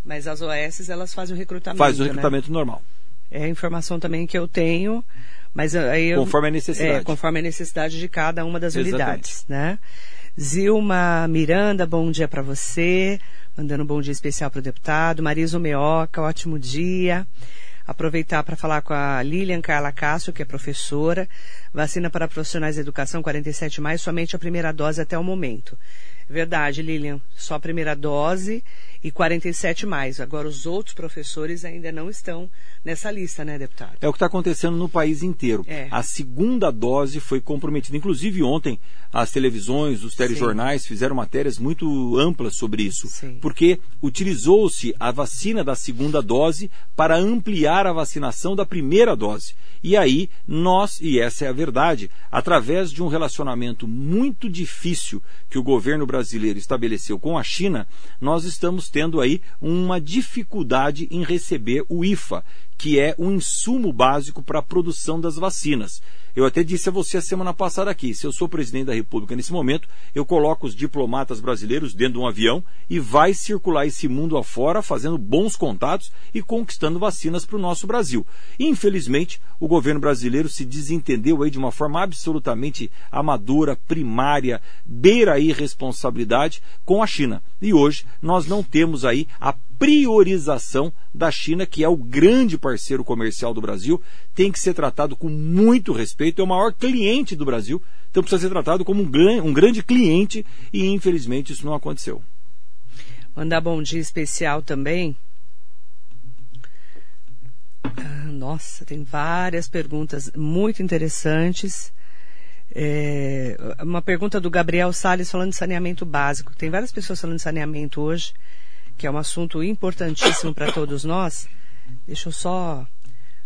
Mas as OS elas fazem o recrutamento. Faz o né? recrutamento né? normal. É a informação também que eu tenho, mas aí eu, conforme a necessidade. É, conforme a necessidade de cada uma das Exatamente. unidades, né? Zilma Miranda, bom dia para você. Mandando um bom dia especial para o deputado. Marisa Meoca, ótimo dia. Aproveitar para falar com a Lilian Carla Castro, que é professora. Vacina para profissionais de educação 47 mais, somente a primeira dose até o momento. Verdade, Lilian, só a primeira dose e 47 mais. Agora os outros professores ainda não estão nessa lista, né, deputado? É o que está acontecendo no país inteiro. É. A segunda dose foi comprometida. Inclusive ontem as televisões, os telejornais Sim. fizeram matérias muito amplas sobre isso, Sim. porque utilizou-se a vacina da segunda dose para ampliar a vacinação da primeira dose. E aí nós, e essa é a verdade, através de um relacionamento muito difícil que o governo brasileiro estabeleceu com a China, nós estamos tendo aí uma dificuldade em receber o IFA, que é um insumo básico para a produção das vacinas. Eu até disse a você a semana passada aqui, se eu sou presidente da República nesse momento, eu coloco os diplomatas brasileiros dentro de um avião e vai circular esse mundo afora, fazendo bons contatos e conquistando vacinas para o nosso Brasil. Infelizmente, o governo brasileiro se desentendeu aí de uma forma absolutamente amadora, primária, beira a irresponsabilidade com a China. E hoje nós não temos aí a priorização da China, que é o grande parceiro comercial do Brasil, tem que ser tratado com muito respeito, é o maior cliente do Brasil, então precisa ser tratado como um, gran, grande cliente e infelizmente isso não aconteceu. Mandar bom dia especial também. Ah, nossa, tem várias perguntas muito interessantes. É, uma pergunta do Gabriel Sales falando de saneamento básico. Tem várias pessoas falando de saneamento hoje que é um assunto importantíssimo para todos nós. Deixa eu só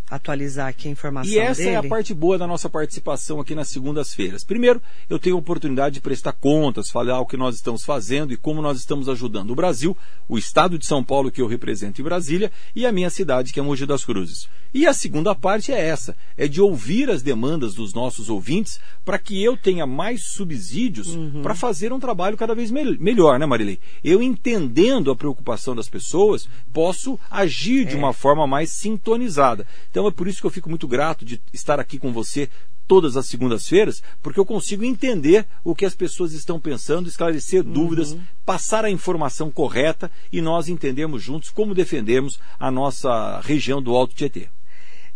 atualizar aqui a informação E essa dele. é a parte boa da nossa participação aqui nas segundas-feiras. Primeiro, eu tenho a oportunidade de prestar contas, falar o que nós estamos fazendo e como nós estamos ajudando o Brasil, o estado de São Paulo que eu represento em Brasília e a minha cidade que é Mogi das Cruzes. E a segunda parte é essa, é de ouvir as demandas dos nossos ouvintes para que eu tenha mais subsídios Uhum. para fazer um trabalho cada vez me melhor, né, Marilei? Eu entendendo a preocupação das pessoas, posso agir de É. uma forma mais sintonizada. Então é por isso que eu fico muito grato de estar aqui com você todas as segundas-feiras, porque eu consigo entender o que as pessoas estão pensando, esclarecer dúvidas, passar a informação correta e nós entendemos juntos como defendemos a nossa região do Alto Tietê.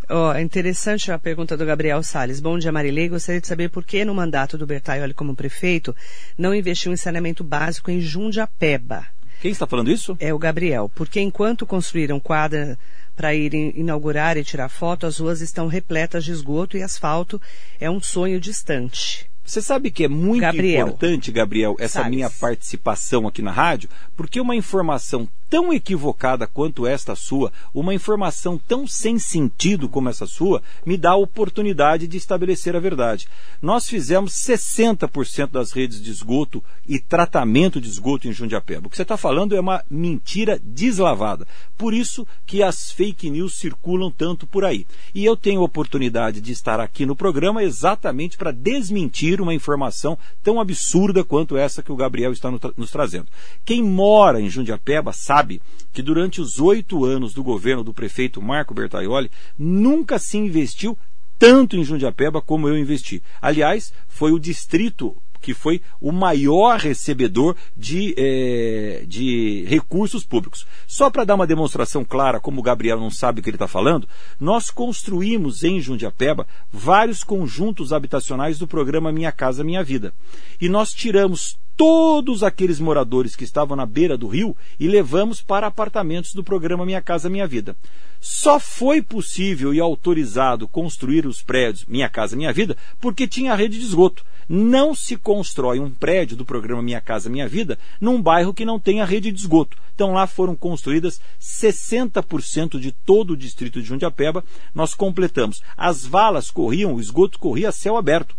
Ó, é interessante a pergunta do Gabriel Salles. Bom dia, Marilei. Gostaria de saber por que no mandato do Bertaioli como prefeito não investiu em saneamento básico em Jundiapeba. Quem está falando isso? É o Gabriel. Porque enquanto construíram quadra para ir inaugurar e tirar foto, as ruas estão repletas de esgoto e asfalto é um sonho distante. Você sabe que é muito Gabriel. importante, Gabriel, essa Salles. minha participação aqui na rádio, porque uma informação tão equivocada quanto esta sua, uma informação tão sem sentido como essa sua, me dá a oportunidade de estabelecer a verdade. Nós fizemos 60% das redes de esgoto e tratamento de esgoto em Jundiapeba. O que você está falando é uma mentira deslavada. Por isso que as fake news circulam tanto por aí. E eu tenho a oportunidade de estar aqui no programa exatamente para desmentir uma informação tão absurda quanto essa que o Gabriel está nos trazendo. Quem mora em Jundiapeba sabe sabe que durante os oito anos do governo do prefeito Marco Bertaioli, nunca se investiu tanto em Jundiapeba como eu investi. Aliás, foi o distrito que foi o maior recebedor de, é, de recursos públicos. Só para dar uma demonstração clara, como o Gabriel não sabe o que ele está falando, nós construímos em Jundiapeba vários conjuntos habitacionais do programa Minha Casa Minha Vida. E nós tiramos todos aqueles moradores que estavam na beira do rio e levamos para apartamentos do programa Minha Casa Minha Vida. Só foi possível e autorizado construir os prédios Minha Casa Minha Vida porque tinha rede de esgoto. Não se constrói um prédio do programa Minha Casa Minha Vida num bairro que não tenha rede de esgoto. Então lá foram construídas 60% de todo o distrito de Jundiapeba. Nós completamos. As valas corriam, o esgoto corria a céu aberto.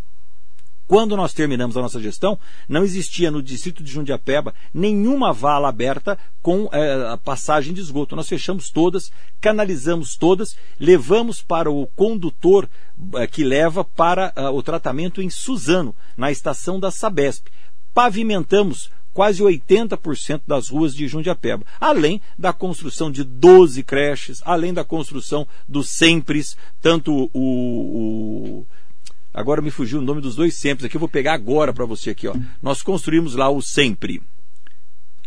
Quando nós terminamos a nossa gestão, não existia no distrito de Jundiapeba nenhuma vala aberta com é, passagem de esgoto. Nós fechamos todas, canalizamos todas, levamos para o condutor é, que leva para é, o tratamento em Suzano, na estação da Sabesp. Pavimentamos quase 80% das ruas de Jundiapeba, além da construção de 12 creches, além da construção dos SEMPRES, tanto o, o Agora me fugiu o nome dos dois sempre aqui, eu vou pegar agora para você aqui, ó. Nós construímos lá o sempre.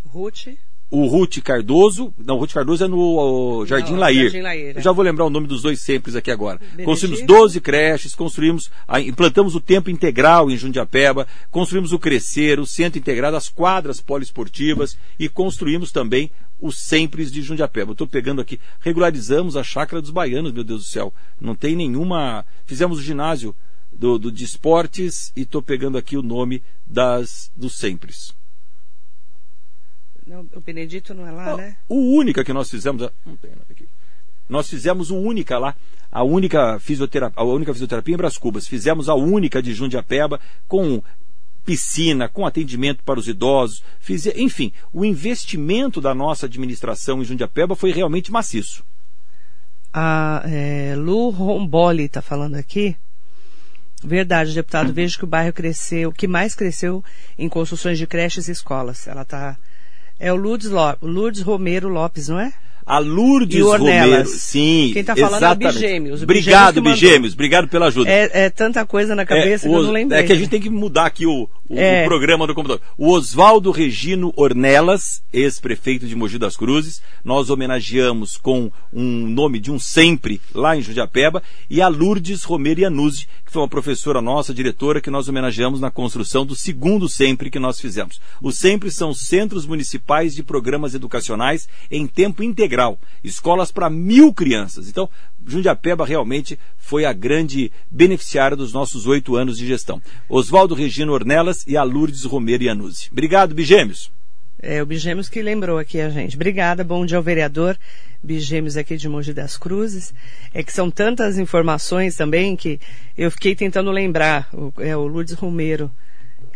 Ruth. O Ruth Cardoso, não, o Ruth Cardoso é no Jardim não, Lair. Jardim Lair é. Eu já vou lembrar o nome dos dois sempre aqui agora. Benedito. Construímos 12 creches, construímos, implantamos o tempo integral em Jundiapeba, construímos o Crescer, o Centro Integrado, as quadras poliesportivas e construímos também os Sempre de Jundiapeba. Estou pegando aqui, regularizamos a chácara dos baianos, meu Deus do céu. Não tem nenhuma. Fizemos o ginásio do, do de esportes e estou pegando aqui o nome das dos Sempres. Não, o Benedito não é lá, o, né? O única que nós fizemos. Não tem aqui. Nós fizemos o única lá, a única fisioterapia, a única fisioterapia em Bras Cubas. Fizemos a única de Jundiapeba com piscina, com atendimento para os idosos. Fiz, enfim, o investimento da nossa administração em Jundiapeba foi realmente maciço. A é, Lu Romboli está falando aqui Verdade, deputado. Vejo que o bairro cresceu, que mais cresceu em construções de creches e escolas. Ela está. É o Lourdes, Lourdes Romero Lopes, não é? A Lourdes Romero. Sim, Quem está falando exatamente. é o Bigêmeos. Obrigado, Bigêmeos. Obrigado pela ajuda. É, é, tanta coisa na cabeça é, que eu não lembrei. É que a gente tem que mudar aqui o, o, é. o programa do computador. O Oswaldo Regino Ornelas, ex-prefeito de Mogi das Cruzes, nós homenageamos com um nome de um sempre lá em Judiapeba, e a Lourdes Romero Iannuzzi, que foi uma professora nossa, diretora, que nós homenageamos na construção do segundo sempre que nós fizemos. Os sempre são centros municipais de programas educacionais em tempo integral integral, escolas para mil crianças. Então, Jundiapeba realmente foi a grande beneficiária dos nossos oito anos de gestão. Oswaldo Regino Ornelas e a Lourdes Romero Iannuzzi. Obrigado, Bigêmeos. É o Bigêmeos que lembrou aqui a gente. Obrigada, bom dia ao vereador Bigêmeos aqui de Mogi das Cruzes. É que são tantas informações também que eu fiquei tentando lembrar. O, é o Lourdes Romero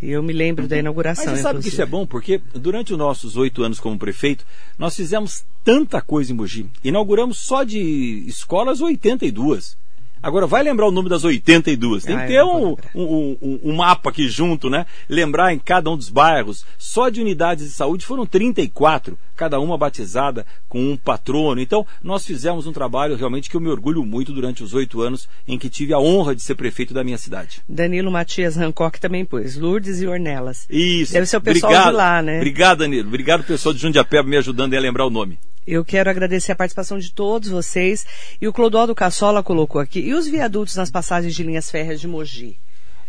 e eu me lembro da inauguração. Mas você sabe inclusive. que isso é bom, porque durante os nossos oito anos como prefeito, nós fizemos tanta coisa em Mogi. Inauguramos só de escolas 82. Agora, vai lembrar o nome das 82. Tem ah, que ter um, um, um, um, mapa aqui junto, né? Lembrar em cada um dos bairros. Só de unidades de saúde foram 34, cada uma batizada com um patrono. Então, nós fizemos um trabalho realmente que eu me orgulho muito durante os oito anos em que tive a honra de ser prefeito da minha cidade. Danilo Matias Hancock também pôs. Lourdes e Ornelas. Isso. Deve ser o pessoal Obrigado. de lá, né? Obrigado, Danilo. Obrigado, pessoal de Jundiapeba, me ajudando a lembrar o nome. Eu quero agradecer a participação de todos vocês. E o Clodoaldo Cassola colocou aqui. E os viadutos nas passagens de linhas férreas de Mogi?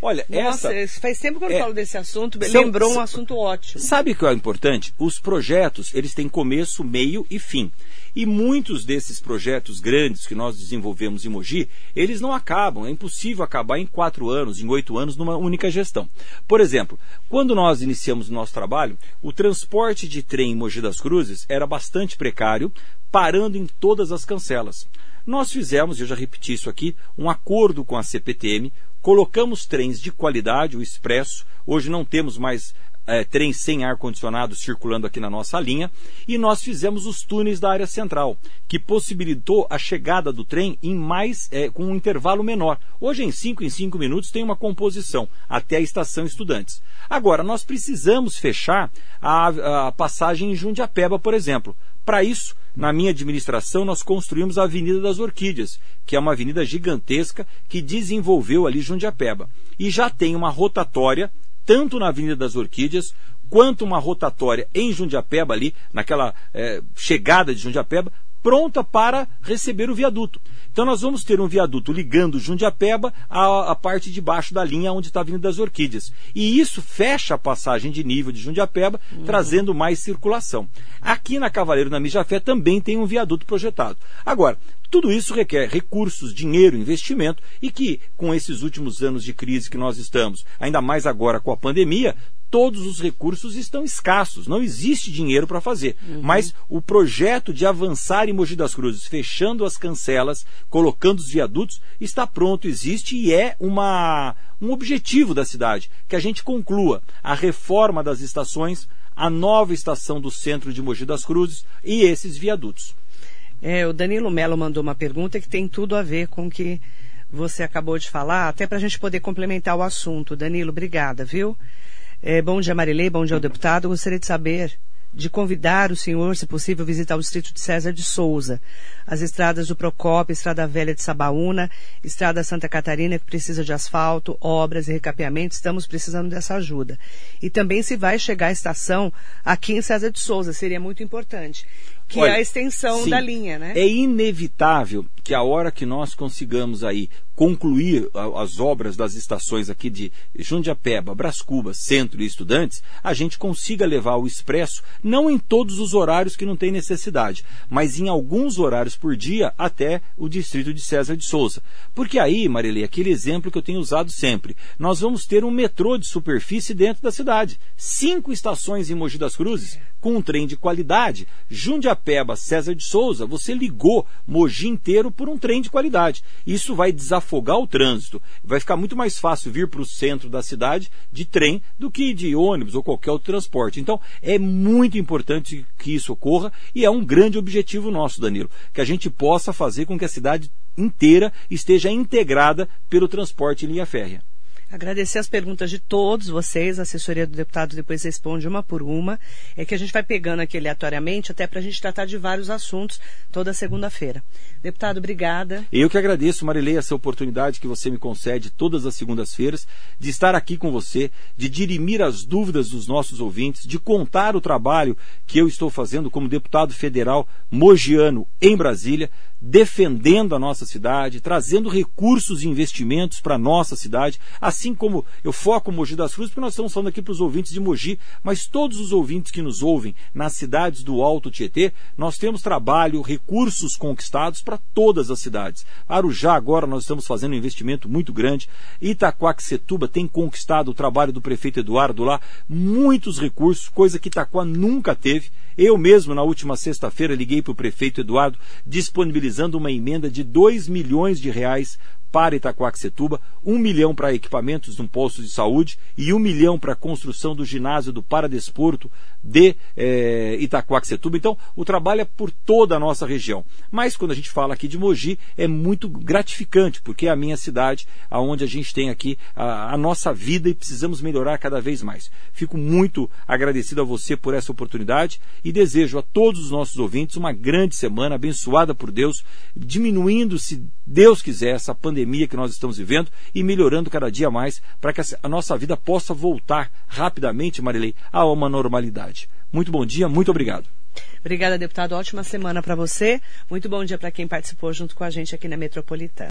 Olha, Nossa, essa... faz tempo que eu é, falo desse assunto, são, lembrou um assunto ótimo. Sabe o que é importante? Os projetos, eles têm começo, meio e fim. E muitos desses projetos grandes que nós desenvolvemos em Mogi, eles não acabam. É impossível acabar em quatro anos, em oito anos, numa única gestão. Por exemplo, quando nós iniciamos o nosso trabalho, o transporte de trem em Mogi das Cruzes era bastante precário, parando em todas as cancelas. Nós fizemos, eu já repeti isso aqui, um acordo com a CPTM, colocamos trens de qualidade, o expresso. Hoje não temos mais é, trens sem ar-condicionado circulando aqui na nossa linha, e nós fizemos os túneis da área central, que possibilitou a chegada do trem em mais é, com um intervalo menor. Hoje, em 5 em 5 minutos, tem uma composição até a estação Estudantes. Agora, nós precisamos fechar a, a passagem em Jundiapeba, por exemplo. Para isso, na minha administração, nós construímos a Avenida das Orquídeas, que é uma avenida gigantesca que desenvolveu ali Jundiapeba. E já tem uma rotatória tanto na Avenida das Orquídeas, quanto uma rotatória em Jundiapeba, ali, naquela é, chegada de Jundiapeba, pronta para receber o viaduto. Então nós vamos ter um viaduto ligando Jundiapeba à, à parte de baixo da linha onde está a Avenida das Orquídeas. E isso fecha a passagem de nível de Jundiapeba, uhum. trazendo mais circulação. Aqui na Cavaleiro, na Mijafé, também tem um viaduto projetado. Agora, tudo isso requer recursos, dinheiro, investimento e que, com esses últimos anos de crise que nós estamos, ainda mais agora com a pandemia, todos os recursos estão escassos, não existe dinheiro para fazer. Uhum. Mas o projeto de avançar em Mogi das Cruzes, fechando as cancelas, colocando os viadutos, está pronto, existe e é uma, um objetivo da cidade, que a gente conclua a reforma das estações, a nova estação do centro de Mogi das Cruzes e esses viadutos. É, o Danilo Melo mandou uma pergunta que tem tudo a ver com o que você acabou de falar, até para a gente poder complementar o assunto. Danilo, obrigada, viu? É, bom dia, Marilei, bom dia ao deputado. Eu gostaria de saber, de convidar o senhor, se possível, a visitar o distrito de César de Souza, as estradas do Procópio, Estrada Velha de Sabaúna, Estrada Santa Catarina, que precisa de asfalto, obras e recapeamento, estamos precisando dessa ajuda. E também se vai chegar a estação aqui em César de Souza, seria muito importante que Olha, é a extensão sim, da linha, né? É inevitável que a hora que nós consigamos aí concluir as obras das estações aqui de Jundiapeba, Brascuba, Centro e Estudantes, a gente consiga levar o expresso, não em todos os horários que não tem necessidade, mas em alguns horários por dia até o distrito de César de Souza. Porque aí, Marilei, aquele exemplo que eu tenho usado sempre, nós vamos ter um metrô de superfície dentro da cidade. Cinco estações em Mogi das Cruzes, com um trem de qualidade. Jundiapeba, César de Souza, você ligou Mogi inteiro por um trem de qualidade. Isso vai desafogar o trânsito. Vai ficar muito mais fácil vir para o centro da cidade de trem do que de ônibus ou qualquer outro transporte. Então, é muito importante que isso ocorra e é um grande objetivo nosso, Danilo, que a gente possa fazer com que a cidade inteira esteja integrada pelo transporte em linha férrea. Agradecer as perguntas de todos vocês. A assessoria do deputado depois responde uma por uma. É que a gente vai pegando aqui aleatoriamente, até para a gente tratar de vários assuntos toda segunda-feira. Deputado, obrigada. Eu que agradeço, Marilei, essa oportunidade que você me concede todas as segundas-feiras de estar aqui com você, de dirimir as dúvidas dos nossos ouvintes, de contar o trabalho que eu estou fazendo como deputado federal mogiano em Brasília defendendo a nossa cidade, trazendo recursos e investimentos para a nossa cidade, assim como eu foco Mogi das Cruzes, porque nós estamos falando aqui para os ouvintes de Mogi, mas todos os ouvintes que nos ouvem nas cidades do Alto Tietê, nós temos trabalho, recursos conquistados para todas as cidades. Arujá agora nós estamos fazendo um investimento muito grande, Itaquaquecetuba tem conquistado o trabalho do prefeito Eduardo lá, muitos recursos, coisa que Itaquá nunca teve. Eu mesmo, na última sexta-feira, liguei para o prefeito Eduardo, disponibilizando uma emenda de 2 milhões de reais para Itacoaxetuba, um milhão para equipamentos num posto de saúde e um milhão para a construção do ginásio do Paradesporto de é, Itacoaxetuba. Então, o trabalho é por toda a nossa região. Mas quando a gente fala aqui de Mogi, é muito gratificante, porque é a minha cidade, aonde a gente tem aqui a, a nossa vida e precisamos melhorar cada vez mais. Fico muito agradecido a você por essa oportunidade e desejo a todos os nossos ouvintes uma grande semana, abençoada por Deus, diminuindo, se Deus quiser, essa pandemia que nós estamos vivendo e melhorando cada dia mais para que a nossa vida possa voltar rapidamente, Marilei, a uma normalidade. Muito bom dia, muito obrigado. Obrigada, deputado. Ótima semana para você. Muito bom dia para quem participou junto com a gente aqui na Metropolitana.